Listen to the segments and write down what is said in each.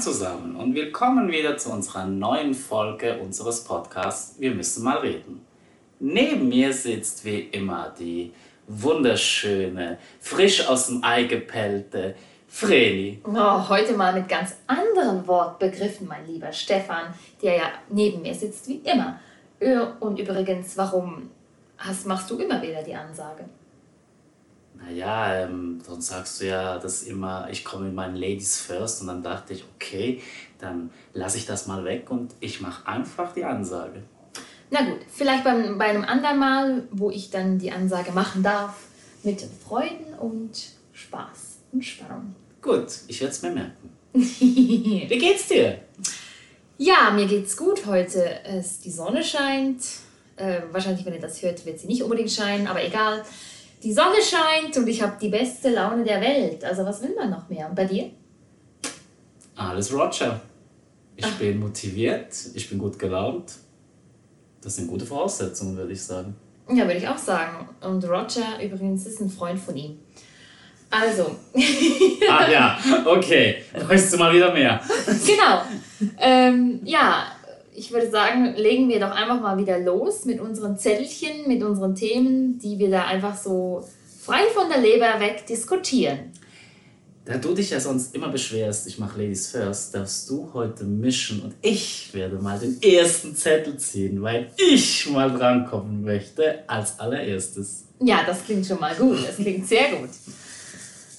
zusammen und willkommen wieder zu unserer neuen Folge unseres Podcasts Wir müssen mal reden. Neben mir sitzt wie immer die wunderschöne, frisch aus dem Ei gepellte Vreni. Oh, heute mal mit ganz anderen Wortbegriffen, mein lieber Stefan, der ja neben mir sitzt wie immer. Und übrigens, warum hast, machst du immer wieder die Ansage? Naja, ähm, sonst sagst du ja das immer, ich komme mit meinen Ladies first und dann dachte ich, okay, dann lasse ich das mal weg und ich mache einfach die Ansage. Na gut, vielleicht beim, bei einem anderen Mal, wo ich dann die Ansage machen darf, mit Freuden und Spaß und Spannung. Gut, ich werde es mir merken. Wie geht's dir? Ja, mir geht's gut heute. Es, die Sonne scheint. Äh, wahrscheinlich, wenn ihr das hört, wird sie nicht unbedingt scheinen, aber egal. Die Sonne scheint und ich habe die beste Laune der Welt. Also was will man noch mehr? Und bei dir? Alles Roger. Ich Ach. bin motiviert, ich bin gut gelaunt. Das sind gute Voraussetzungen, würde ich sagen. Ja, würde ich auch sagen. Und Roger übrigens ist ein Freund von ihm. Also. ah ja, okay. Weißt du mal wieder mehr. genau. Ähm, ja, ich würde sagen, legen wir doch einfach mal wieder los mit unseren Zettelchen, mit unseren Themen, die wir da einfach so frei von der Leber weg diskutieren. Da du dich ja sonst immer beschwerst, ich mache Ladies First, darfst du heute mischen und ich werde mal den ersten Zettel ziehen, weil ich mal drankommen möchte als allererstes. Ja, das klingt schon mal gut. Das klingt sehr gut.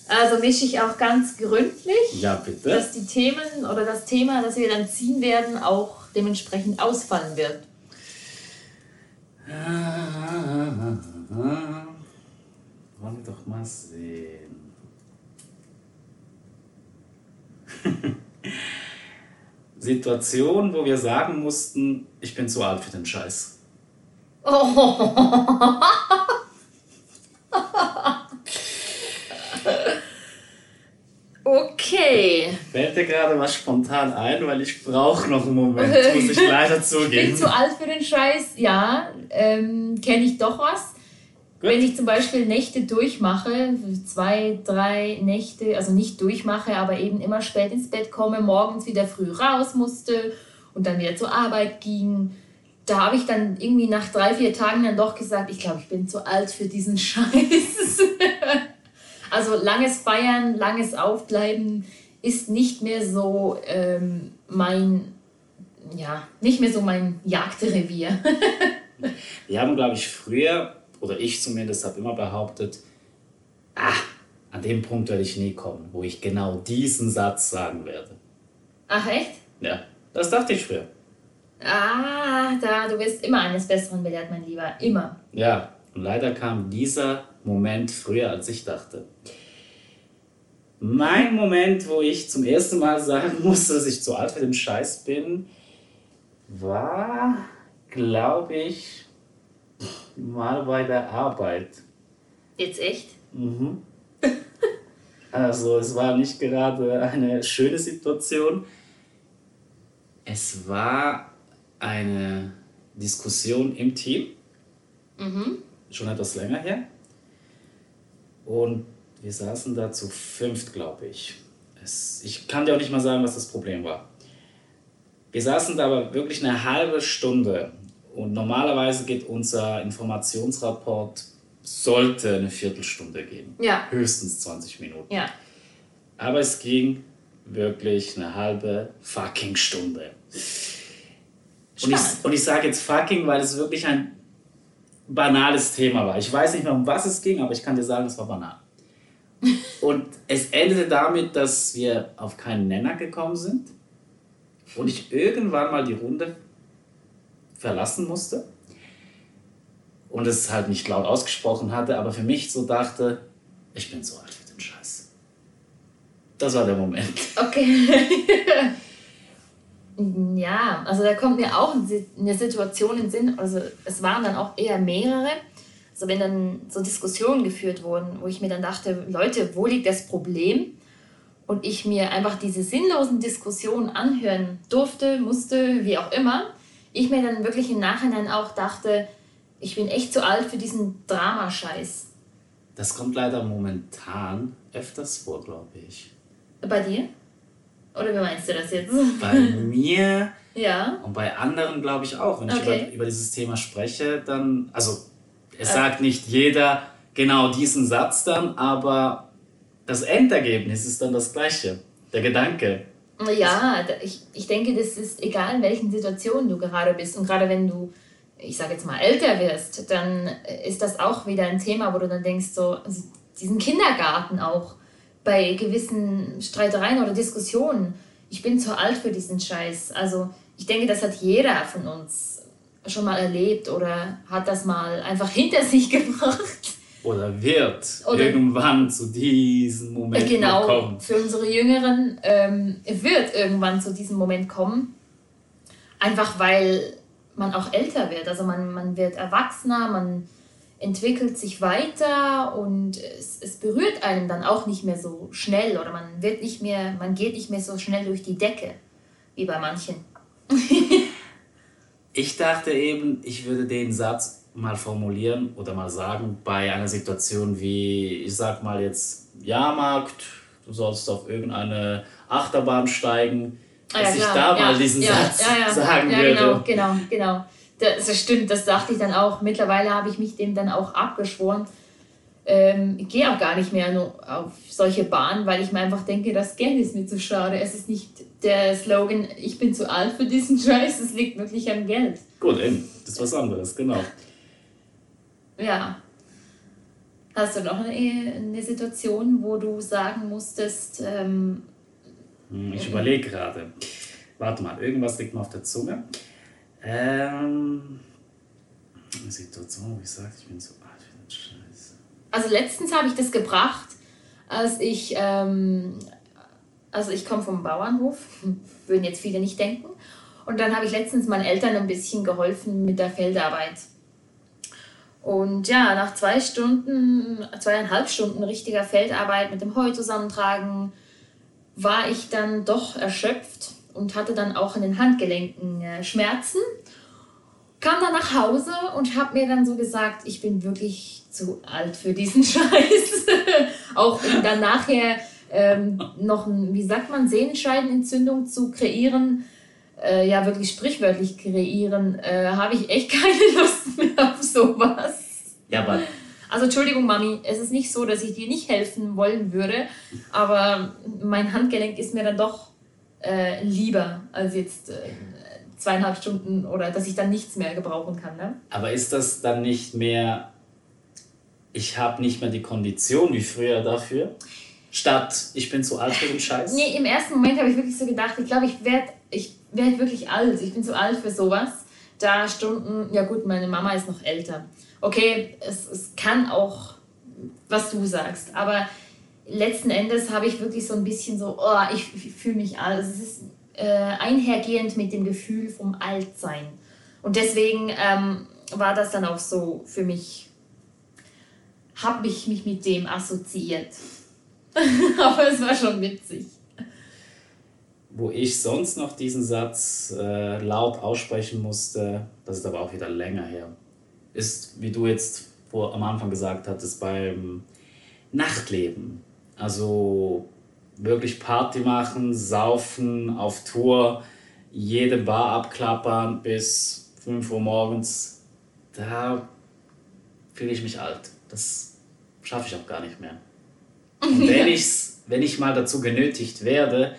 Also mische ich auch ganz gründlich, ja, bitte. dass die Themen oder das Thema, das wir dann ziehen werden, auch dementsprechend ausfallen wird. Wollen wir doch mal sehen. Situation, wo wir sagen mussten, ich bin zu alt für den Scheiß. Oh. Okay. Fällt dir gerade was spontan ein, weil ich brauche noch einen Moment, muss ich leider zugeben. Ich bin zu alt für den Scheiß, ja. Ähm, Kenne ich doch was. Gut. Wenn ich zum Beispiel Nächte durchmache, zwei, drei Nächte, also nicht durchmache, aber eben immer spät ins Bett komme, morgens wieder früh raus musste und dann wieder zur Arbeit ging, da habe ich dann irgendwie nach drei, vier Tagen dann doch gesagt, ich glaube, ich bin zu alt für diesen Scheiß. Also langes Feiern, langes Aufbleiben ist nicht mehr so ähm, mein, ja, nicht mehr so mein Jagdrevier. Wir haben, glaube ich, früher, oder ich zumindest, habe immer behauptet, ah, an dem Punkt werde ich nie kommen, wo ich genau diesen Satz sagen werde. Ach echt? Ja, das dachte ich früher. Ah, da, du wirst immer eines Besseren belehrt, mein Lieber. Immer. Ja, und leider kam dieser Moment früher, als ich dachte. Mein Moment, wo ich zum ersten Mal sagen musste, dass ich zu alt für den Scheiß bin, war, glaube ich, mal bei der Arbeit. Jetzt echt? Mhm. Also es war nicht gerade eine schöne Situation. Es war eine Diskussion im Team. Mhm schon etwas länger her. Und wir saßen da zu fünft, glaube ich. Es, ich kann dir auch nicht mal sagen, was das Problem war. Wir saßen da aber wirklich eine halbe Stunde und normalerweise geht unser Informationsrapport, sollte eine Viertelstunde gehen. Ja. Höchstens 20 Minuten. Ja. Aber es ging wirklich eine halbe fucking Stunde. Und ich, und ich sage jetzt fucking, weil es wirklich ein banales Thema war. Ich weiß nicht mehr, um was es ging, aber ich kann dir sagen, es war banal. Und es endete damit, dass wir auf keinen Nenner gekommen sind und ich irgendwann mal die Runde verlassen musste und es halt nicht laut ausgesprochen hatte, aber für mich so dachte, ich bin so alt für den Scheiß. Das war der Moment. Okay. Ja, also da kommt mir auch eine Situation in den Sinn, also es waren dann auch eher mehrere, also wenn dann so Diskussionen geführt wurden, wo ich mir dann dachte, Leute, wo liegt das Problem? Und ich mir einfach diese sinnlosen Diskussionen anhören durfte, musste, wie auch immer, ich mir dann wirklich im Nachhinein auch dachte, ich bin echt zu alt für diesen Dramascheiß. Das kommt leider momentan öfters vor, glaube ich. Bei dir? Oder wie meinst du das jetzt? Bei mir ja. und bei anderen glaube ich auch. Wenn ich okay. über, über dieses Thema spreche, dann, also es okay. sagt nicht jeder genau diesen Satz dann, aber das Endergebnis ist dann das gleiche. Der Gedanke. Ja, ich, ich denke, das ist egal, in welchen Situationen du gerade bist. Und gerade wenn du, ich sage jetzt mal, älter wirst, dann ist das auch wieder ein Thema, wo du dann denkst, so, also diesen Kindergarten auch bei gewissen Streitereien oder Diskussionen. Ich bin zu alt für diesen Scheiß. Also ich denke, das hat jeder von uns schon mal erlebt oder hat das mal einfach hinter sich gebracht. Oder wird oder irgendwann zu diesem Moment genau, kommen. Für unsere Jüngeren ähm, wird irgendwann zu diesem Moment kommen. Einfach weil man auch älter wird. Also man, man wird erwachsener, man entwickelt sich weiter und es, es berührt einen dann auch nicht mehr so schnell oder man wird nicht mehr, man geht nicht mehr so schnell durch die Decke wie bei manchen. ich dachte eben, ich würde den Satz mal formulieren oder mal sagen bei einer Situation wie, ich sag mal jetzt Jahrmarkt, du sollst auf irgendeine Achterbahn steigen, ah, dass ja, ich da ja, mal diesen ja, Satz sagen würde. Genau, genau, genau das stimmt, das dachte ich dann auch. Mittlerweile habe ich mich dem dann auch abgeschworen. Ähm, ich gehe auch gar nicht mehr auf solche Bahnen, weil ich mir einfach denke, das Geld ist mir zu schade. Es ist nicht der Slogan, ich bin zu alt für diesen Scheiß, es liegt wirklich am Geld. Gut, eben, das ist was anderes, genau. Ja. Hast du noch eine, eine Situation, wo du sagen musstest, ähm, hm, ich überlege gerade. Warte mal, irgendwas liegt mir auf der Zunge. Ähm, Situation, ich sage, ich bin so alt wie ein Scheiße. Also letztens habe ich das gebracht, als ich, ähm, also ich komme vom Bauernhof, würden jetzt viele nicht denken. Und dann habe ich letztens meinen Eltern ein bisschen geholfen mit der Feldarbeit. Und ja, nach zwei Stunden, zweieinhalb Stunden richtiger Feldarbeit mit dem Heu zusammentragen, war ich dann doch erschöpft und hatte dann auch in den Handgelenken äh, Schmerzen. Kam dann nach Hause und habe mir dann so gesagt, ich bin wirklich zu alt für diesen Scheiß. auch dann nachher ähm, noch, ein, wie sagt man, Sehenscheidenentzündung zu kreieren, äh, ja wirklich sprichwörtlich kreieren, äh, habe ich echt keine Lust mehr auf sowas. Ja, aber also Entschuldigung, Mami, es ist nicht so, dass ich dir nicht helfen wollen würde, aber mein Handgelenk ist mir dann doch äh, lieber als jetzt äh, zweieinhalb Stunden oder dass ich dann nichts mehr gebrauchen kann. Ne? Aber ist das dann nicht mehr, ich habe nicht mehr die Kondition wie früher dafür? Statt ich bin zu alt für den Scheiß? Nee, im ersten Moment habe ich wirklich so gedacht, ich glaube, ich werde ich werd wirklich alt. Ich bin zu alt für sowas. Da Stunden, ja gut, meine Mama ist noch älter. Okay, es, es kann auch, was du sagst, aber letzten Endes habe ich wirklich so ein bisschen so, oh, ich, fühle mich alt. Also es ist äh, einhergehend mit dem Gefühl vom Altsein. Und deswegen ähm, war das dann auch so für mich, habe ich mich mit dem assoziiert. aber es war schon witzig. Wo ich sonst noch diesen Satz äh, laut aussprechen musste, das ist aber auch wieder länger her, ist, wie du jetzt vor, am Anfang gesagt hattest, beim Nachtleben. Also wirklich Party machen, saufen, auf Tour, jede Bar abklappern bis 5 Uhr morgens. Da fühle ich mich alt. Das schaffe ich auch gar nicht mehr. Und wenn, ich's, wenn ich mal dazu genötigt werde,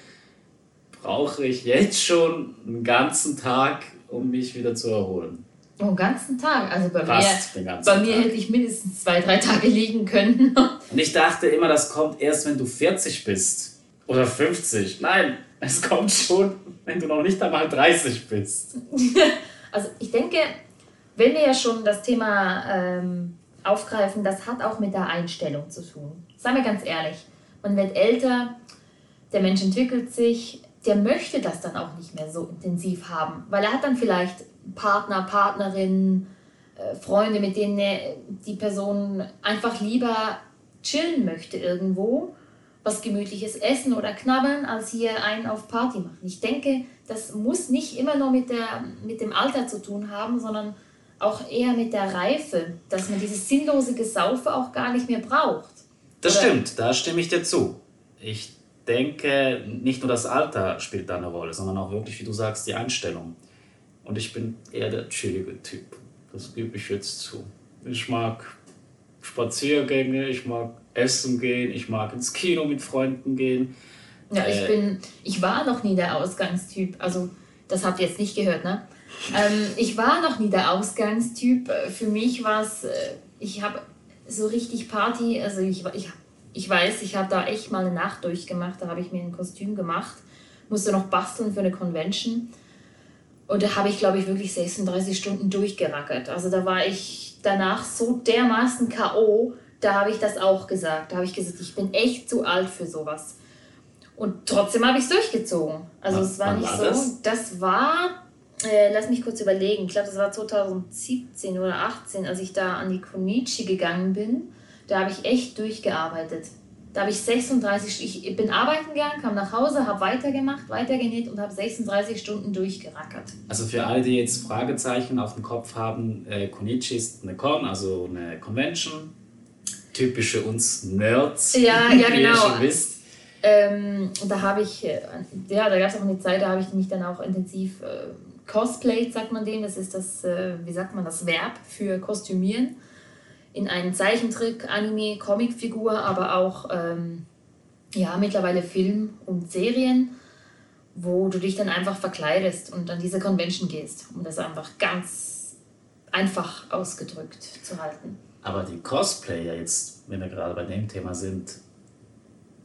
brauche ich jetzt schon einen ganzen Tag, um mich wieder zu erholen. Oh, den ganzen Tag. Also bei Fast mir, bei mir hätte ich mindestens zwei, drei Tage liegen können. Und ich dachte immer, das kommt erst, wenn du 40 bist. Oder 50. Nein, es kommt schon, wenn du noch nicht einmal 30 bist. also ich denke, wenn wir ja schon das Thema ähm, aufgreifen, das hat auch mit der Einstellung zu tun. Seien wir ganz ehrlich. Man wird älter, der Mensch entwickelt sich, der möchte das dann auch nicht mehr so intensiv haben, weil er hat dann vielleicht Partner, Partnerin, äh, Freunde, mit denen die Person einfach lieber chillen möchte irgendwo, was gemütliches essen oder knabbern, als hier einen auf Party machen. Ich denke, das muss nicht immer nur mit, der, mit dem Alter zu tun haben, sondern auch eher mit der Reife, dass man dieses sinnlose Gesaufe auch gar nicht mehr braucht. Das oder? stimmt, da stimme ich dir zu. Ich denke, nicht nur das Alter spielt da eine Rolle, sondern auch wirklich, wie du sagst, die Einstellung. Und ich bin eher der chillige Typ. Das gebe ich jetzt zu. Ich mag Spaziergänge, ich mag essen gehen, ich mag ins Kino mit Freunden gehen. Ja, ich äh, bin, ich war noch nie der Ausgangstyp. Also, das habt ihr jetzt nicht gehört, ne? Ähm, ich war noch nie der Ausgangstyp. Für mich war es, äh, ich habe so richtig Party, also ich, ich, ich weiß, ich habe da echt mal eine Nacht durchgemacht, da habe ich mir ein Kostüm gemacht, musste noch basteln für eine Convention. Und da habe ich, glaube ich, wirklich 36 Stunden durchgerackert. Also da war ich danach so dermaßen K.O., da habe ich das auch gesagt. Da habe ich gesagt, ich bin echt zu alt für sowas. Und trotzdem habe ich es durchgezogen. Also was, es war nicht war so. Das, das war, äh, lass mich kurz überlegen, ich glaube, das war 2017 oder 2018, als ich da an die Konichi gegangen bin. Da habe ich echt durchgearbeitet. Da habe ich 36, ich bin arbeiten gegangen, kam nach Hause, habe weitergemacht, weitergenäht und habe 36 Stunden durchgerackert. Also für alle, die jetzt Fragezeichen auf dem Kopf haben, äh, Konichi ist eine Con, also eine Convention. Typische uns Nerds, ja, ja, wie genau. ihr schon wisst. Ähm, da habe ich, äh, ja, da gab es auch eine Zeit, da habe ich mich dann auch intensiv äh, cosplayed, sagt man dem. Das ist das, äh, wie sagt man, das Verb für kostümieren. In einen Zeichentrick, Anime, Comicfigur, aber auch ähm, ja, mittlerweile Film und Serien, wo du dich dann einfach verkleidest und an diese Convention gehst, um das einfach ganz einfach ausgedrückt zu halten. Aber die Cosplayer jetzt, wenn wir gerade bei dem Thema sind,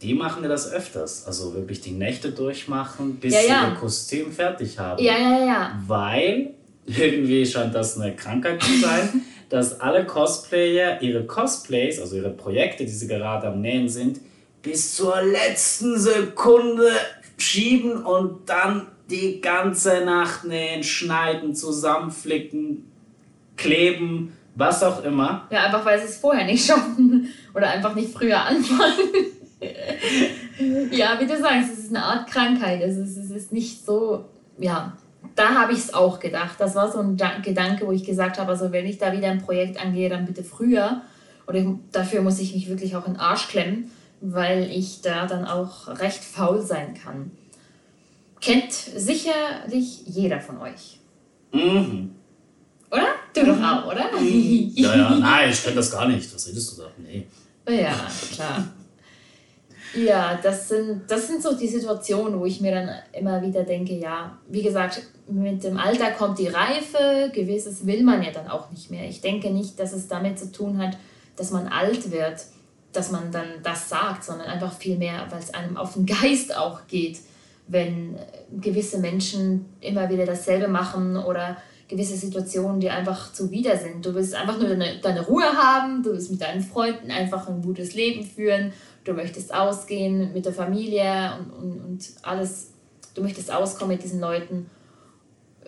die machen ja das öfters. Also wirklich die Nächte durchmachen, bis ja, ja. sie ihr Kostüm fertig haben. Ja, ja, ja. Weil irgendwie scheint das eine Krankheit zu sein, dass alle Cosplayer ihre Cosplays, also ihre Projekte, die sie gerade am Nähen sind, bis zur letzten Sekunde schieben und dann die ganze Nacht nähen, schneiden, zusammenflicken, kleben, was auch immer. Ja, einfach weil sie es vorher nicht schaffen oder einfach nicht früher anfangen ja, wie du sagst, es ist eine Art Krankheit. Es ist, es ist nicht so, ja, da habe ich es auch gedacht. Das war so ein Gedanke, wo ich gesagt habe, also wenn ich da wieder ein Projekt angehe, dann bitte früher. Und dafür muss ich mich wirklich auch in den Arsch klemmen, weil ich da dann auch recht faul sein kann. Kennt sicherlich jeder von euch. Mhm. Oder? Du doch auch, oder? Ja, ja, nein, ich kenne das gar nicht. Was redest du da? Nee. Ja, klar. Ja, das sind, das sind so die Situationen, wo ich mir dann immer wieder denke, ja, wie gesagt, mit dem Alter kommt die Reife, gewisses will man ja dann auch nicht mehr. Ich denke nicht, dass es damit zu tun hat, dass man alt wird, dass man dann das sagt, sondern einfach viel mehr, weil es einem auf den Geist auch geht, wenn gewisse Menschen immer wieder dasselbe machen oder gewisse Situationen, die einfach zuwider sind. Du willst einfach nur deine, deine Ruhe haben, du willst mit deinen Freunden einfach ein gutes Leben führen du möchtest ausgehen mit der Familie und, und, und alles, du möchtest auskommen mit diesen Leuten.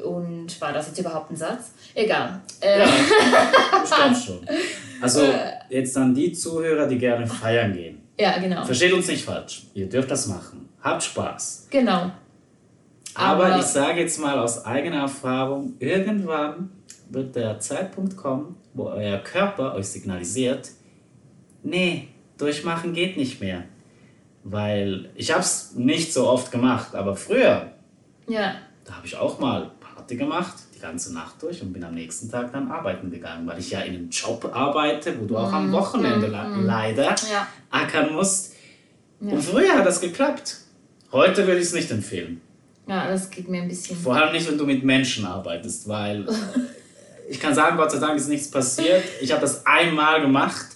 Und war das jetzt überhaupt ein Satz? Egal. Äh. Ja, ich glaube schon. Also äh. jetzt an die Zuhörer, die gerne feiern gehen. Ja, genau. Versteht uns nicht falsch. Ihr dürft das machen. Habt Spaß. Genau. Aber, Aber ich sage jetzt mal aus eigener Erfahrung, irgendwann wird der Zeitpunkt kommen, wo euer Körper euch signalisiert, nee, durchmachen geht nicht mehr. Weil ich habe es nicht so oft gemacht, aber früher, ja. da habe ich auch mal Party gemacht, die ganze Nacht durch und bin am nächsten Tag dann arbeiten gegangen, weil ich ja in einem Job arbeite, wo du auch am mhm. Wochenende mm, leider ja. ackern musst. Ja. Und früher hat das geklappt. Heute würde ich es nicht empfehlen. Ja, das geht mir ein bisschen. Vor allem nicht, wenn du mit Menschen arbeitest, weil ich kann sagen, Gott sei Dank ist nichts passiert. Ich habe das einmal gemacht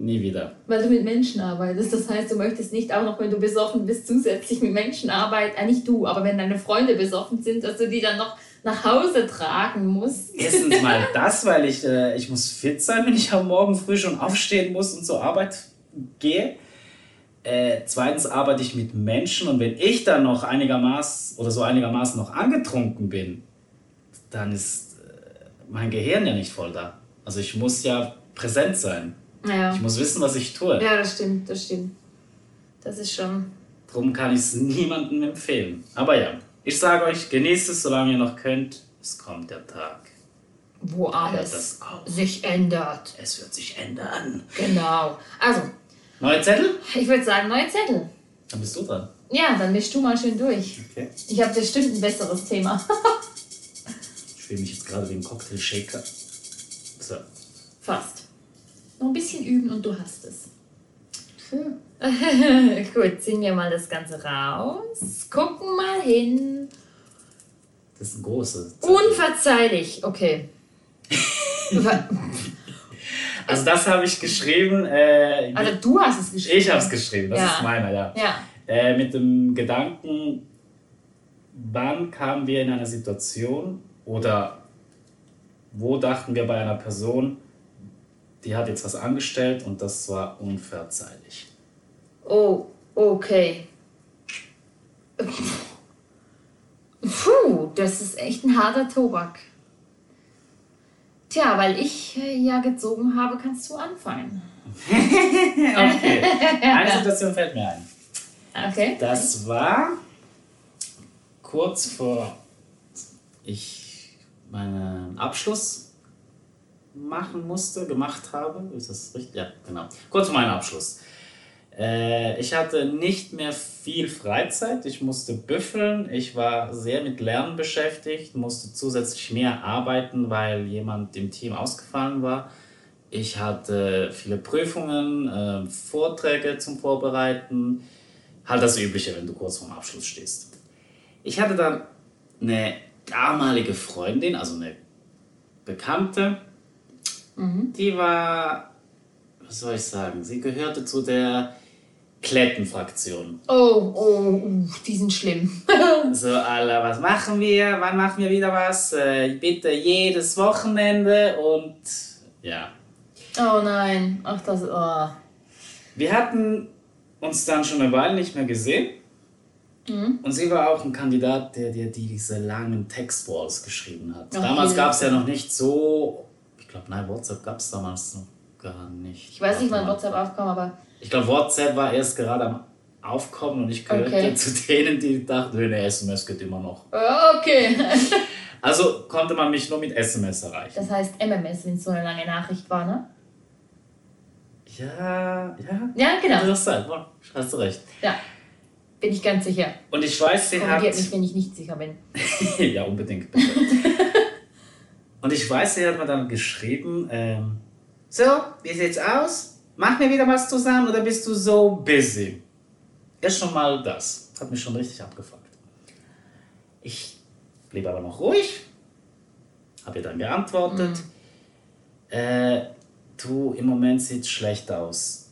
Nie wieder. Weil du mit Menschen arbeitest. Das heißt, du möchtest nicht auch noch, wenn du besoffen bist, zusätzlich mit Menschen arbeiten. Äh, nicht du, aber wenn deine Freunde besoffen sind, dass du die dann noch nach Hause tragen musst. Erstens mal das, weil ich, äh, ich muss fit sein, wenn ich am Morgen früh schon aufstehen muss und zur Arbeit gehe. Äh, zweitens arbeite ich mit Menschen und wenn ich dann noch einigermaßen oder so einigermaßen noch angetrunken bin, dann ist äh, mein Gehirn ja nicht voll da. Also ich muss ja präsent sein. Ja. Ich muss wissen, was ich tue. Ja, das stimmt, das stimmt. Das ist schon. Darum kann ich es niemandem empfehlen. Aber ja, ich sage euch, genießt es, solange ihr noch könnt. Es kommt der Tag. Wo alles sich ändert. Es wird sich ändern. Genau. Also. Neue Zettel? Ich würde sagen, neue Zettel. Dann bist du dran. Ja, dann mischst du mal schön durch. Okay. Ich habe bestimmt ein besseres Thema. ich fühle mich jetzt gerade wie ein Cocktail-Shaker. So. Fast. Noch ein bisschen üben und du hast es. Hm. Gut, ziehen wir mal das Ganze raus. Gucken mal hin. Das ist ein großes. Unverzeihlich, okay. also das habe ich geschrieben. Äh, also du hast es geschrieben. Ich habe es geschrieben, das ja. ist meiner, ja. ja. Äh, mit dem Gedanken, wann kamen wir in eine Situation oder wo dachten wir bei einer Person, die hat jetzt was angestellt und das war unverzeihlich. Oh, okay. Puh, das ist echt ein harter Tobak. Tja, weil ich äh, ja gezogen habe, kannst du anfangen. okay, eine Situation fällt mir ein. Okay. Das war kurz vor ich meinen Abschluss machen musste, gemacht habe. Ist das richtig? Ja, genau. Kurz vor meinem Abschluss. Äh, ich hatte nicht mehr viel Freizeit. Ich musste büffeln. Ich war sehr mit Lernen beschäftigt, musste zusätzlich mehr arbeiten, weil jemand im Team ausgefallen war. Ich hatte viele Prüfungen, äh, Vorträge zum Vorbereiten. Halt das Übliche, wenn du kurz vorm Abschluss stehst. Ich hatte dann eine damalige Freundin, also eine Bekannte, mhm. die war, was soll ich sagen, sie gehörte zu der Klettenfraktion. Oh, oh, die sind schlimm. so, Alter, was machen wir? Wann machen wir wieder was? Äh, bitte jedes Wochenende und ja. Oh nein, ach das, oh. Wir hatten uns dann schon eine Weile nicht mehr gesehen. Mhm. Und sie war auch ein Kandidat, der dir die, diese langen Textwalls geschrieben hat. Okay. Damals gab es ja noch nicht so, ich glaube, nein, WhatsApp gab es damals noch gar nicht. Ich weiß nicht, wann WhatsApp aufkam, aber ich glaube, WhatsApp war erst gerade am Aufkommen und ich gehörte okay. zu denen, die dachten, eine SMS geht immer noch. Okay. also konnte man mich nur mit SMS erreichen. Das heißt MMS, wenn es so eine lange Nachricht war, ne? Ja, ja. Ja, genau. Das sein. Hast du recht. Ja. Bin ich ganz sicher. Und ich weiß, sie hat. mich, wenn ich nicht sicher bin. ja, unbedingt. und ich weiß, sie hat mir dann geschrieben: ähm, So, wie sieht's aus? Machen wir wieder was zusammen oder bist du so busy? Ist schon mal das. Hat mich schon richtig abgefuckt. Ich blieb aber noch ruhig, habe ihr dann geantwortet. Mhm. Äh, du, im Moment sieht es schlecht aus.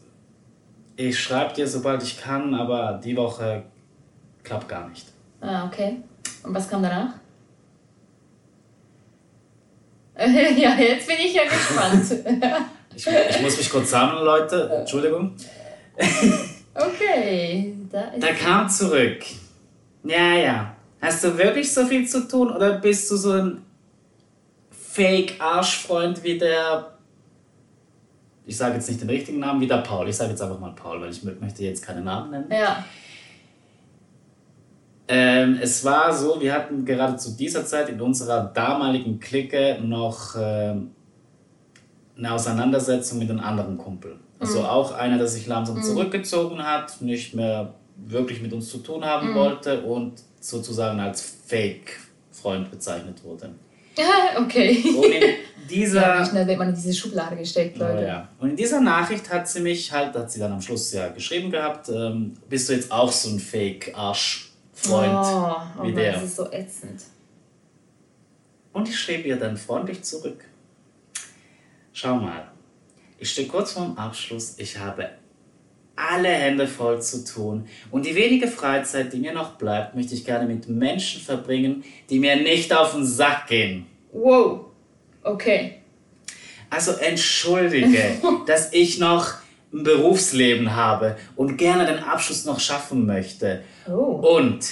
Ich schreibe dir, sobald ich kann, aber die Woche klappt gar nicht. Ah, okay. Und was kam danach? ja, jetzt bin ich ja gespannt. Ich, ich muss mich kurz sammeln, Leute. Entschuldigung. Okay. Da, da kam zurück. Ja, ja. Hast du wirklich so viel zu tun oder bist du so ein Fake-Arschfreund wie der. Ich sage jetzt nicht den richtigen Namen, wie der Paul. Ich sage jetzt einfach mal Paul, weil ich möchte jetzt keine Namen nennen. Ja. Ähm, es war so, wir hatten gerade zu dieser Zeit in unserer damaligen Clique noch ähm, eine Auseinandersetzung mit einem anderen Kumpel. Also mhm. auch einer, der sich langsam mhm. zurückgezogen hat, nicht mehr wirklich mit uns zu tun haben mhm. wollte und sozusagen als Fake-Freund bezeichnet wurde. okay. Und in dieser. Ja, schnell wird man in diese Schublade gesteckt, Leute. Oh, ja. Und in dieser Nachricht hat sie mich halt, hat sie dann am Schluss ja geschrieben gehabt, ähm, bist du jetzt auch so ein Fake-Arsch-Freund oh, oh wie Mann, der. Das ist so ätzend. Und ich schrieb ihr dann freundlich zurück. Schau mal, ich stehe kurz vorm Abschluss, ich habe alle Hände voll zu tun und die wenige Freizeit, die mir noch bleibt, möchte ich gerne mit Menschen verbringen, die mir nicht auf den Sack gehen. Wow, okay. Also entschuldige, dass ich noch ein Berufsleben habe und gerne den Abschluss noch schaffen möchte. Oh. Und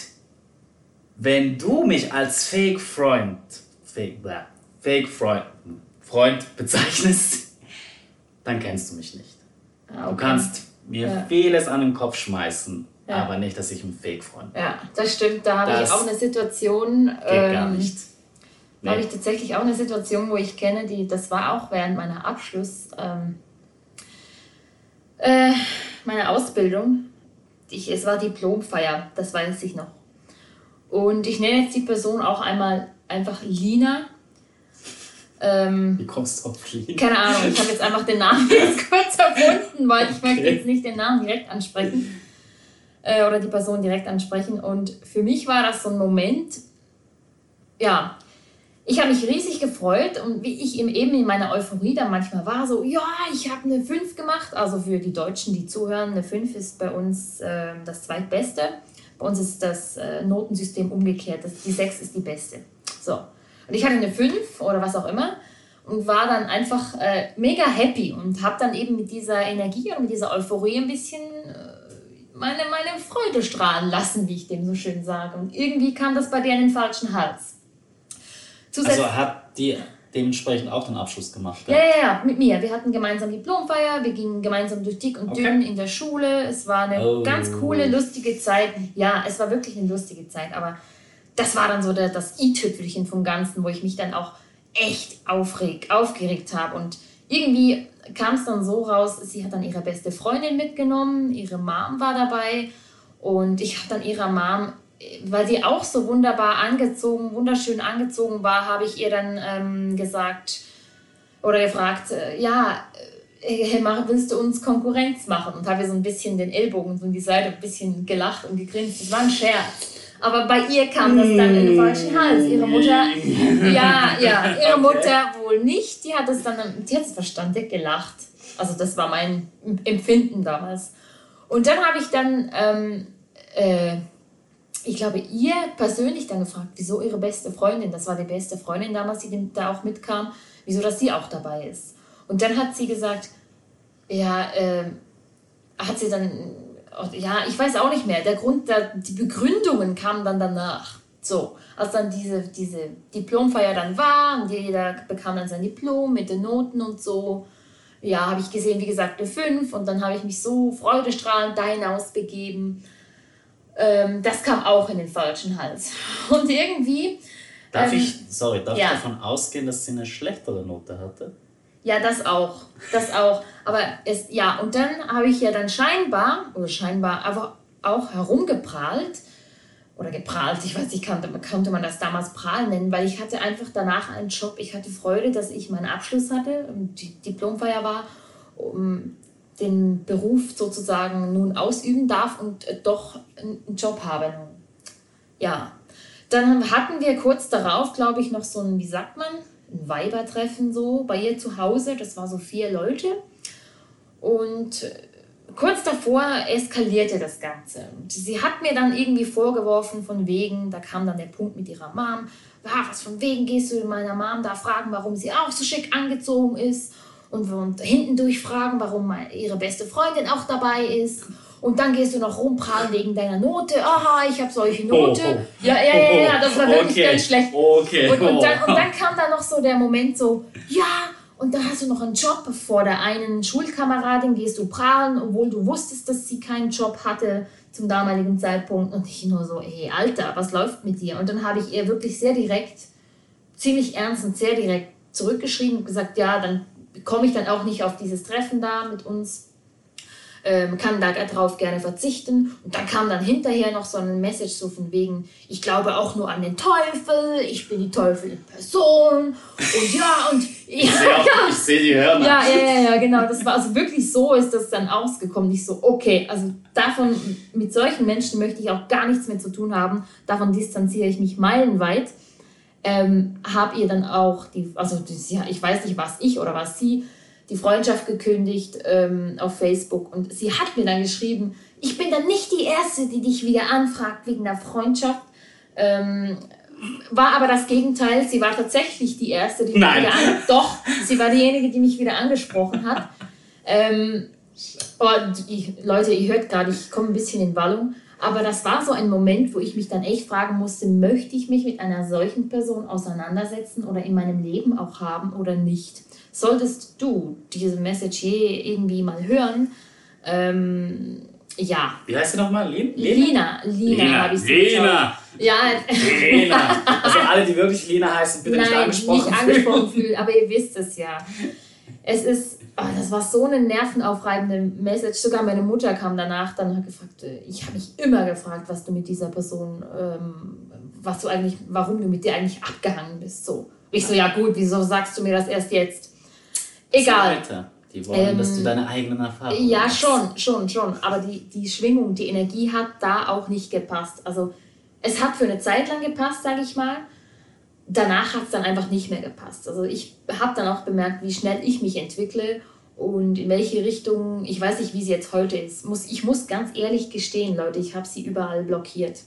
wenn du mich als Fake-Freund, Fake, Fake-Freund, Freund bezeichnest, dann kennst du mich nicht. Ah, okay. Du kannst mir ja. vieles an den Kopf schmeißen, ja. aber nicht, dass ich ein Fake-Freund bin. Ja, das stimmt. Da habe ich auch eine Situation. Geht ähm, gar nicht. Nee. habe ich tatsächlich auch eine Situation, wo ich kenne, die, das war auch während meiner Abschluss, ähm, äh, meiner Ausbildung. ich, es war Diplomfeier, das weiß ich noch. Und ich nenne jetzt die Person auch einmal einfach Lina. Ähm, Wie kommst du auf Lina? Keine Ahnung, ich habe jetzt einfach den Namen jetzt kurz erfunden, weil ich okay. möchte jetzt nicht den Namen direkt ansprechen äh, oder die Person direkt ansprechen. Und für mich war das so ein Moment, ja, ich habe mich riesig gefreut und wie ich eben in meiner Euphorie dann manchmal war, so, ja, ich habe eine 5 gemacht. Also für die Deutschen, die zuhören, eine 5 ist bei uns äh, das zweitbeste. Bei uns ist das äh, Notensystem umgekehrt. Das, die 6 ist die beste. So. Und ich hatte eine 5 oder was auch immer und war dann einfach äh, mega happy und habe dann eben mit dieser Energie und mit dieser Euphorie ein bisschen äh, meine, meine Freude strahlen lassen, wie ich dem so schön sage. Und irgendwie kam das bei dir in den falschen Hals. Zusatz also hat die dementsprechend auch den Abschluss gemacht? Ja, ja, ja, mit mir. Wir hatten gemeinsam Diplomfeier, wir gingen gemeinsam durch dick und okay. dünn in der Schule. Es war eine oh. ganz coole, lustige Zeit. Ja, es war wirklich eine lustige Zeit, aber das war dann so der, das i-Tüpfelchen vom Ganzen, wo ich mich dann auch echt aufreg, aufgeregt habe. Und irgendwie kam es dann so raus, sie hat dann ihre beste Freundin mitgenommen, ihre Mom war dabei und ich habe dann ihrer Mom weil sie auch so wunderbar angezogen, wunderschön angezogen war, habe ich ihr dann ähm, gesagt oder gefragt, äh, ja, äh, hey, willst du uns Konkurrenz machen? Und habe ihr so ein bisschen den Ellbogen so in die Seite, ein bisschen gelacht und gegrinst. Das war ein Scherz. Aber bei ihr kam das dann in den falschen Hals. Ihre Mutter, ja, ja, ihre Mutter wohl nicht. Die hat es dann, es verstanden, gelacht. Also das war mein Empfinden damals. Und dann habe ich dann ähm, äh, ich glaube, ihr persönlich dann gefragt, wieso ihre beste Freundin, das war die beste Freundin damals, die da auch mitkam, wieso dass sie auch dabei ist. Und dann hat sie gesagt, ja, äh, hat sie dann, ja, ich weiß auch nicht mehr, der Grund, der, die Begründungen kamen dann danach. So, als dann diese, diese Diplomfeier dann war und jeder bekam dann sein Diplom mit den Noten und so, ja, habe ich gesehen, wie gesagt, eine 5 und dann habe ich mich so freudestrahlend da hinaus begeben ähm, das kam auch in den falschen Hals. Und irgendwie. Darf ähm, ich, sorry, darf ja. ich davon ausgehen, dass sie eine schlechtere Note hatte? Ja, das auch. Das auch. Aber es, ja, und dann habe ich ja dann scheinbar, oder scheinbar einfach auch herumgeprahlt, oder geprahlt, ich weiß nicht, konnte, konnte man das damals prahlen nennen, weil ich hatte einfach danach einen Job. Ich hatte Freude, dass ich meinen Abschluss hatte und die Diplomfeier war. Um, den Beruf sozusagen nun ausüben darf und äh, doch einen Job habe. Ja, dann hatten wir kurz darauf, glaube ich, noch so ein, wie sagt man, ein Weibertreffen so bei ihr zu Hause. Das war so vier Leute. Und kurz davor eskalierte das Ganze. Sie hat mir dann irgendwie vorgeworfen, von wegen, da kam dann der Punkt mit ihrer Mom, ah, was von wegen gehst du meiner Mom da fragen, warum sie auch so schick angezogen ist und, und hinten durchfragen, warum ihre beste Freundin auch dabei ist. Und dann gehst du noch rumprallen wegen deiner Note. Aha, ich habe solche Note. Oh, oh. Ja, ja, ja, ja, das war wirklich okay. ganz schlecht. Okay. Und, und, dann, und dann kam da noch so der Moment so, ja, und da hast du noch einen Job. Vor der einen Schulkameradin gehst du prahlen, obwohl du wusstest, dass sie keinen Job hatte zum damaligen Zeitpunkt. Und ich nur so, hey, Alter, was läuft mit dir? Und dann habe ich ihr wirklich sehr direkt, ziemlich ernst und sehr direkt zurückgeschrieben und gesagt, ja, dann komme ich dann auch nicht auf dieses Treffen da mit uns, ähm, kann da darauf gerne verzichten. Und dann kam dann hinterher noch so ein Message so von wegen, ich glaube auch nur an den Teufel, ich bin die Teufel in Person. Und ja, und ich sehe ja, seh die Hörner. Ja, ja, ja, ja, genau. Das war also wirklich so ist das dann ausgekommen. Nicht so, okay, also davon, mit solchen Menschen möchte ich auch gar nichts mehr zu tun haben. Davon distanziere ich mich meilenweit ähm, habe ihr dann auch, die, also die, ich weiß nicht, was ich oder was sie, die Freundschaft gekündigt ähm, auf Facebook und sie hat mir dann geschrieben, ich bin dann nicht die Erste, die dich wieder anfragt wegen der Freundschaft. Ähm, war aber das Gegenteil. Sie war tatsächlich die Erste, die mich Nein. wieder an Doch, sie war diejenige, die mich wieder angesprochen hat. Ähm, oh, die, Leute, ihr hört gerade, ich komme ein bisschen in Wallung. Aber das war so ein Moment, wo ich mich dann echt fragen musste, möchte ich mich mit einer solchen Person auseinandersetzen oder in meinem Leben auch haben oder nicht? Solltest du diese Message je irgendwie mal hören, ähm, ja. Wie heißt sie nochmal? Lena? Lena. Lina, Lena. habe ich sie Lena. Ja. Lena. Also alle, die wirklich Lena heißen, bitte Nein, nicht angesprochen nicht angesprochen fühlen, aber ihr wisst es ja. Es ist Oh, das war so eine nervenaufreibende Message. Sogar meine Mutter kam danach dann hat gefragt, äh, ich habe mich immer gefragt, was du mit dieser Person, ähm, was du eigentlich, warum du mit dir eigentlich abgehangen bist. So. Ich so, ja gut, wieso sagst du mir das erst jetzt? Egal. Die wollen, ähm, dass du ähm, deine eigenen Erfahrungen Ja, hast. schon, schon, schon. Aber die, die Schwingung, die Energie hat da auch nicht gepasst. Also es hat für eine Zeit lang gepasst, sage ich mal. Danach hat es dann einfach nicht mehr gepasst. Also ich habe dann auch bemerkt, wie schnell ich mich entwickle und in welche Richtung, ich weiß nicht, wie sie jetzt heute ist. Muss, ich muss ganz ehrlich gestehen, Leute, ich habe sie überall blockiert.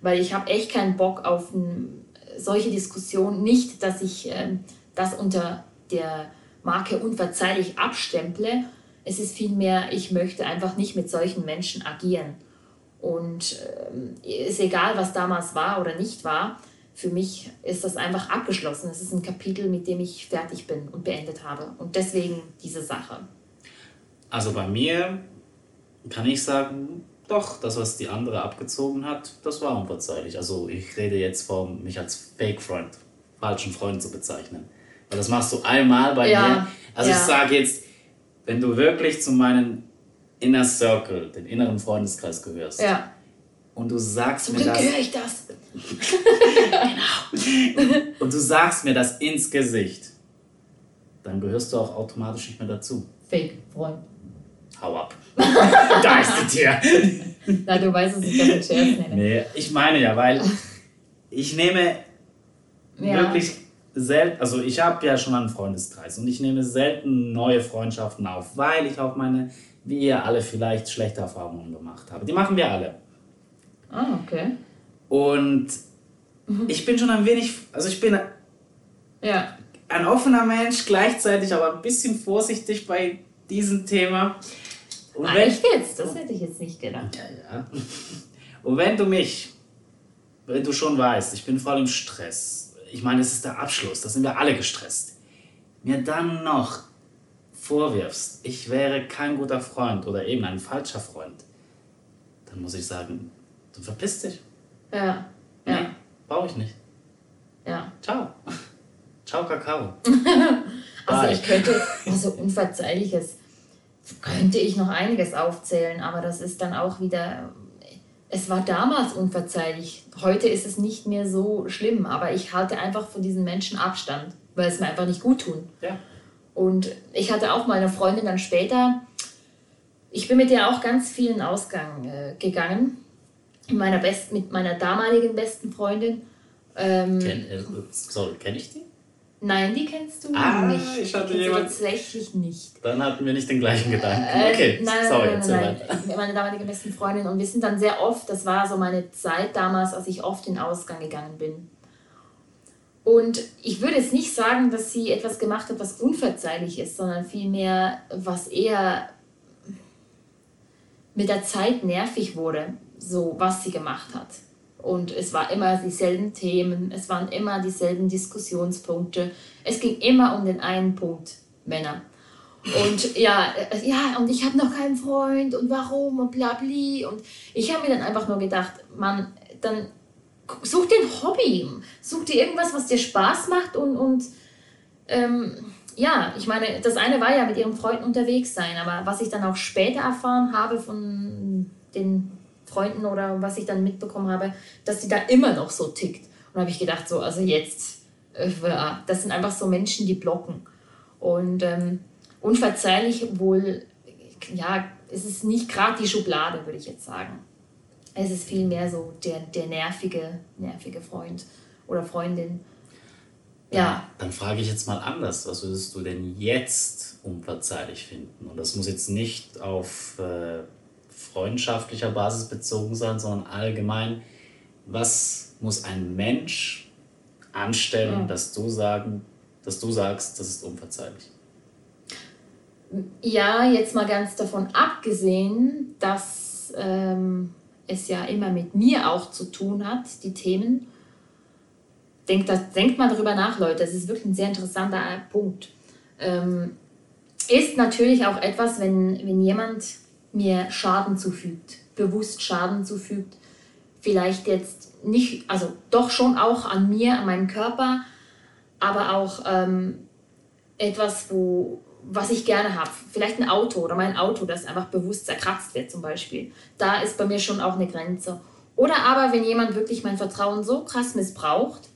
Weil ich habe echt keinen Bock auf solche Diskussionen. Nicht, dass ich äh, das unter der Marke unverzeihlich abstemple. Es ist vielmehr, ich möchte einfach nicht mit solchen Menschen agieren. Und äh, ist egal, was damals war oder nicht war. Für mich ist das einfach abgeschlossen. Es ist ein Kapitel, mit dem ich fertig bin und beendet habe. Und deswegen diese Sache. Also bei mir kann ich sagen, doch, das, was die andere abgezogen hat, das war unverzeihlich. Also ich rede jetzt von mich als Fake-Freund, falschen Freund zu bezeichnen. Weil das machst du einmal bei ja. mir. Also ja. ich sage jetzt, wenn du wirklich zu meinem Inner Circle, den inneren Freundeskreis gehörst, ja. und du sagst Zum mir Glück das. höre ich das. genau. Und du sagst mir das ins Gesicht, dann gehörst du auch automatisch nicht mehr dazu. Fake Freund. Hau ab. da ist das Tier. Na, du weißt, dass ich das mit Scherz nenne. Nee, ich meine ja, weil ich nehme ja. wirklich selten, also ich habe ja schon einen Freundeskreis und ich nehme selten neue Freundschaften auf, weil ich auch meine, wie ihr alle vielleicht schlechte Erfahrungen gemacht habt. Die machen wir alle. Ah, okay. Und mhm. ich bin schon ein wenig, also ich bin ja. ein offener Mensch, gleichzeitig aber ein bisschen vorsichtig bei diesem Thema. Und ah, wenn, echt jetzt? Das hätte ich jetzt nicht gedacht. Ja, ja. Und wenn du mich, wenn du schon weißt, ich bin voll im Stress, ich meine, es ist der Abschluss, da sind wir alle gestresst, mir dann noch vorwirfst, ich wäre kein guter Freund oder eben ein falscher Freund, dann muss ich sagen, du verpisst dich. Ja. ja. Nee, brauche ich nicht. Ja. Ciao. Ciao, Kakao. also ich könnte, also unverzeihliches, könnte ich noch einiges aufzählen, aber das ist dann auch wieder es war damals unverzeihlich. Heute ist es nicht mehr so schlimm, aber ich halte einfach von diesen Menschen Abstand, weil es mir einfach nicht gut tun. Ja. Und ich hatte auch mal eine Freundin dann später, ich bin mit der auch ganz vielen Ausgang äh, gegangen, meiner best, mit meiner damaligen besten Freundin. Ähm, Ken, äh, sorry, kenne ich die? Nein, die kennst du ah, nicht. Ich hatte jemand... tatsächlich nicht. Dann hatten wir nicht den gleichen Gedanken. Äh, okay, nein, sorry, nein, nein, nein, nein. Meine damalige beste Freundin und wir sind dann sehr oft, das war so meine Zeit damals, als ich oft in den Ausgang gegangen bin. Und ich würde jetzt nicht sagen, dass sie etwas gemacht hat, was unverzeihlich ist, sondern vielmehr, was eher mit der Zeit nervig wurde, so was sie gemacht hat. Und es war immer dieselben Themen, es waren immer dieselben Diskussionspunkte. Es ging immer um den einen Punkt, Männer. Und ja, äh, ja, und ich habe noch keinen Freund und warum und bla bli. Und ich habe mir dann einfach nur gedacht, Mann, dann such dir ein Hobby, such dir irgendwas, was dir Spaß macht und, und ähm, ja, ich meine, das eine war ja mit ihrem Freund unterwegs sein, aber was ich dann auch später erfahren habe von den Freunden oder was ich dann mitbekommen habe, dass sie da immer noch so tickt. Und habe ich gedacht, so, also jetzt, äh, das sind einfach so Menschen, die blocken. Und ähm, unverzeihlich wohl, ja, es ist nicht gerade die Schublade, würde ich jetzt sagen. Es ist vielmehr so der, der nervige, nervige Freund oder Freundin. Ja. ja. Dann frage ich jetzt mal anders. Was würdest du denn jetzt unverzeihlich finden? Und das muss jetzt nicht auf äh, freundschaftlicher Basis bezogen sein, sondern allgemein, was muss ein Mensch anstellen, ja. dass du sagen, dass du sagst, das ist unverzeihlich? Ja, jetzt mal ganz davon abgesehen, dass ähm, es ja immer mit mir auch zu tun hat, die Themen. Denkt, das, denkt mal darüber nach, Leute. Das ist wirklich ein sehr interessanter Punkt. Ähm, ist natürlich auch etwas, wenn, wenn jemand mir Schaden zufügt, bewusst Schaden zufügt. Vielleicht jetzt nicht, also doch schon auch an mir, an meinem Körper, aber auch ähm, etwas, wo, was ich gerne habe. Vielleicht ein Auto oder mein Auto, das einfach bewusst zerkratzt wird zum Beispiel. Da ist bei mir schon auch eine Grenze. Oder aber, wenn jemand wirklich mein Vertrauen so krass missbraucht,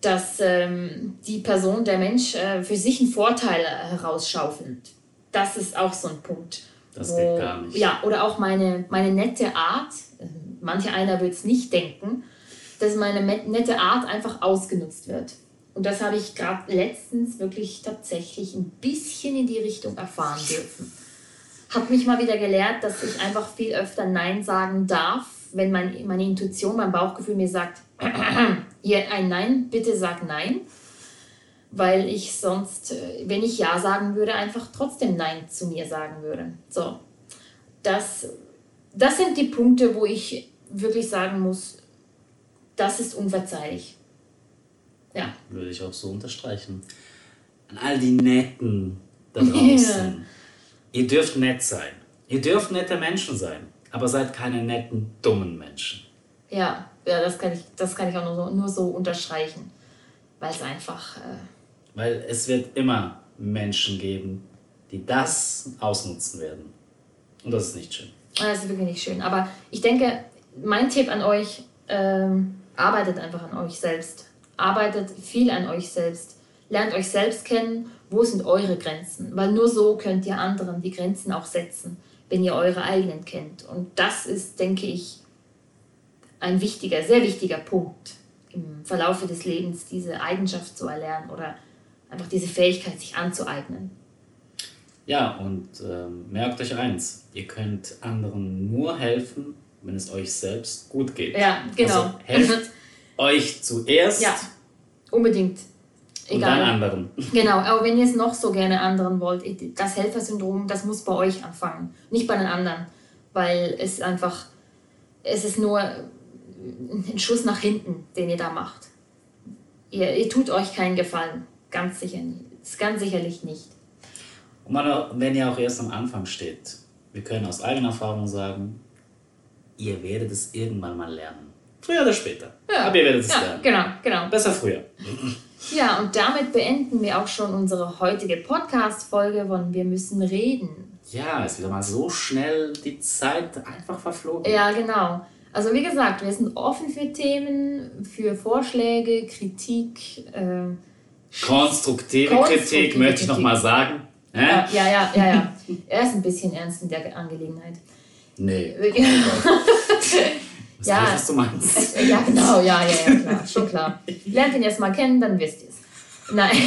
dass ähm, die Person, der Mensch, äh, für sich einen Vorteil herausschaufelt. Das ist auch so ein Punkt. Das geht gar nicht. Ja, oder auch meine, meine nette Art, manche einer wird es nicht denken, dass meine nette Art einfach ausgenutzt wird. Und das habe ich gerade letztens wirklich tatsächlich ein bisschen in die Richtung erfahren dürfen. Habe mich mal wieder gelehrt, dass ich einfach viel öfter Nein sagen darf, wenn mein, meine Intuition, mein Bauchgefühl mir sagt, hier ein Nein, bitte sag Nein. Weil ich sonst, äh, wenn ich Ja sagen würde, einfach trotzdem Nein zu mir sagen würde. So, das, das sind die Punkte, wo ich wirklich sagen muss, das ist unverzeihlich. Ja. Würde ich auch so unterstreichen. An all die Netten da draußen. Ihr dürft nett sein. Ihr dürft nette Menschen sein. Aber seid keine netten, dummen Menschen. Ja, ja das, kann ich, das kann ich auch nur so, nur so unterstreichen. Weil es einfach. Äh Weil es wird immer Menschen geben, die das ausnutzen werden. Und das ist nicht schön. Das ist wirklich nicht schön. Aber ich denke, mein Tipp an euch, ähm, arbeitet einfach an euch selbst arbeitet viel an euch selbst. Lernt euch selbst kennen, wo sind eure Grenzen, weil nur so könnt ihr anderen die Grenzen auch setzen, wenn ihr eure eigenen kennt. Und das ist, denke ich, ein wichtiger, sehr wichtiger Punkt im Verlaufe des Lebens, diese Eigenschaft zu erlernen oder einfach diese Fähigkeit sich anzueignen. Ja, und äh, merkt euch eins, ihr könnt anderen nur helfen, wenn es euch selbst gut geht. Ja, genau. Also helft euch zuerst. Ja, unbedingt. Egal. Und dann anderen. Genau, aber wenn ihr es noch so gerne anderen wollt, das Helfersyndrom, das muss bei euch anfangen, nicht bei den anderen. Weil es einfach, es ist nur ein Schuss nach hinten, den ihr da macht. Ihr, ihr tut euch keinen Gefallen, ganz sicher nicht. Ganz sicherlich nicht. Und man, wenn ihr auch erst am Anfang steht, wir können aus eigener Erfahrung sagen, ihr werdet es irgendwann mal lernen. Früher oder später. Ja. Aber ihr werdet es ja, lernen. Genau, genau. Besser früher. Ja, und damit beenden wir auch schon unsere heutige Podcast-Folge von Wir müssen reden. Ja, ist wieder mal so schnell die Zeit einfach verflogen. Ja, genau. Also wie gesagt, wir sind offen für Themen, für Vorschläge, Kritik. Äh, konstruktive, konstruktive Kritik, möchte ich nochmal sagen. Ja, ja, ja, ja, ja. Er ist ein bisschen ernst in der Angelegenheit. Nee. Was ja, was du meinst. Ja, genau, ja, ja, ja, klar, schon klar. Lernt ihn erst mal kennen, dann wisst ihr es. Nein.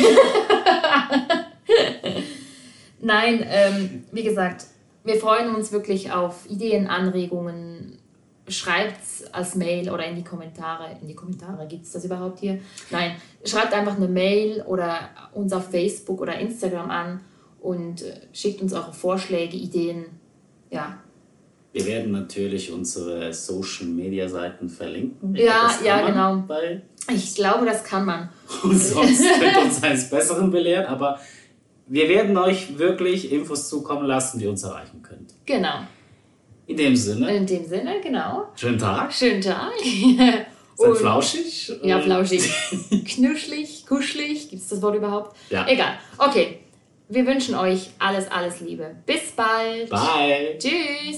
Nein, ähm, wie gesagt, wir freuen uns wirklich auf Ideen, Anregungen. Schreibt es als Mail oder in die Kommentare. In die Kommentare gibt es das überhaupt hier? Nein, schreibt einfach eine Mail oder uns auf Facebook oder Instagram an und äh, schickt uns eure Vorschläge, Ideen. Ja, wir werden natürlich unsere Social Media Seiten verlinken. Ja, ja, genau. ich glaube, das kann man. Und sonst ihr uns eines Besseren belehren, aber wir werden euch wirklich Infos zukommen lassen, die uns erreichen könnt. Genau. In dem Sinne. In dem Sinne, genau. Schönen Tag. Schönen Tag. Seid flauschig? Ja, flauschig. Knuschlig, kuschelig. Gibt es das Wort überhaupt? Ja. Egal. Okay. Wir wünschen euch alles, alles Liebe. Bis bald. Bye. Tschüss.